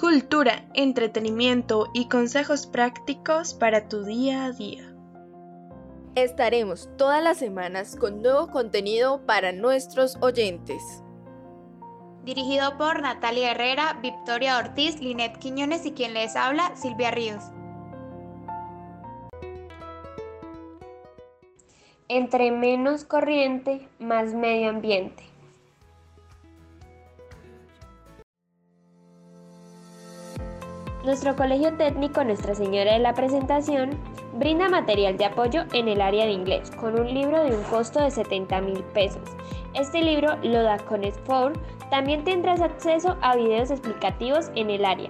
Cultura, entretenimiento y consejos prácticos para tu día a día. Estaremos todas las semanas con nuevo contenido para nuestros oyentes. Dirigido por Natalia Herrera, Victoria Ortiz, Linet Quiñones y quien les habla, Silvia Ríos. Entre menos corriente, más medio ambiente. Nuestro Colegio Técnico Nuestra Señora de la Presentación brinda material de apoyo en el área de inglés con un libro de un costo de 70 mil pesos. Este libro lo da con 4 También tendrás acceso a videos explicativos en el área.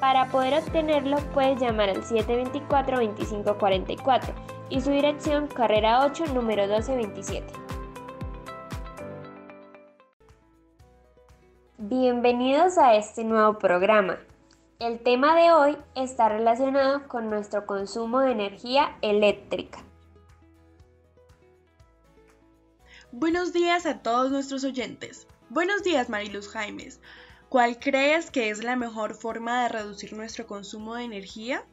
Para poder obtenerlo puedes llamar al 724-2544 y su dirección carrera 8 número 1227. Bienvenidos a este nuevo programa. El tema de hoy está relacionado con nuestro consumo de energía eléctrica. Buenos días a todos nuestros oyentes. Buenos días Mariluz Jaimes. ¿Cuál crees que es la mejor forma de reducir nuestro consumo de energía?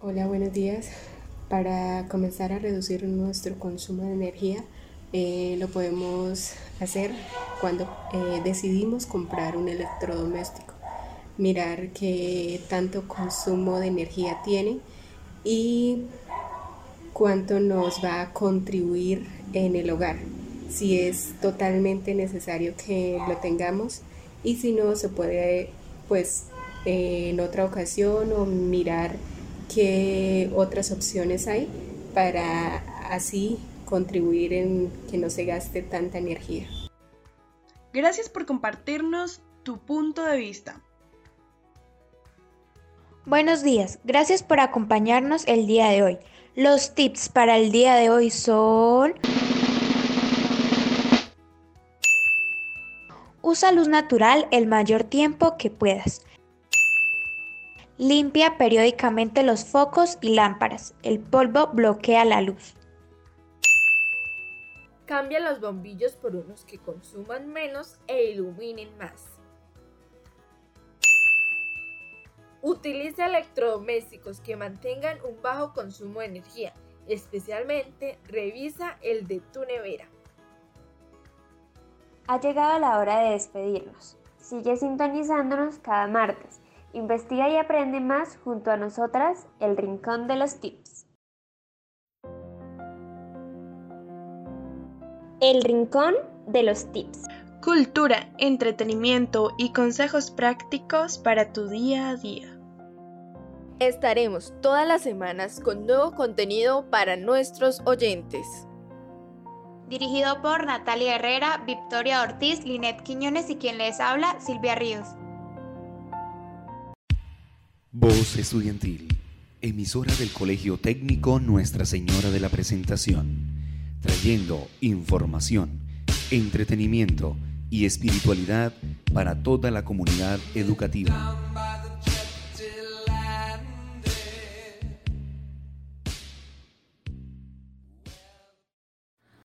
Hola, buenos días. Para comenzar a reducir nuestro consumo de energía, eh, lo podemos hacer cuando eh, decidimos comprar un electrodoméstico mirar qué tanto consumo de energía tiene y cuánto nos va a contribuir en el hogar, si es totalmente necesario que lo tengamos y si no se puede pues en otra ocasión o mirar qué otras opciones hay para así contribuir en que no se gaste tanta energía. Gracias por compartirnos tu punto de vista. Buenos días, gracias por acompañarnos el día de hoy. Los tips para el día de hoy son... Usa luz natural el mayor tiempo que puedas. Limpia periódicamente los focos y lámparas. El polvo bloquea la luz. Cambia los bombillos por unos que consuman menos e iluminen más. Utiliza electrodomésticos que mantengan un bajo consumo de energía, especialmente revisa el de tu nevera. Ha llegado la hora de despedirnos. Sigue sintonizándonos cada martes. Investiga y aprende más junto a nosotras, el Rincón de los Tips. El Rincón de los Tips. Cultura, entretenimiento y consejos prácticos para tu día a día. Estaremos todas las semanas con nuevo contenido para nuestros oyentes. Dirigido por Natalia Herrera, Victoria Ortiz, Linet Quiñones y quien les habla, Silvia Ríos. Voz Estudiantil, emisora del Colegio Técnico Nuestra Señora de la Presentación, trayendo información, entretenimiento y espiritualidad para toda la comunidad educativa.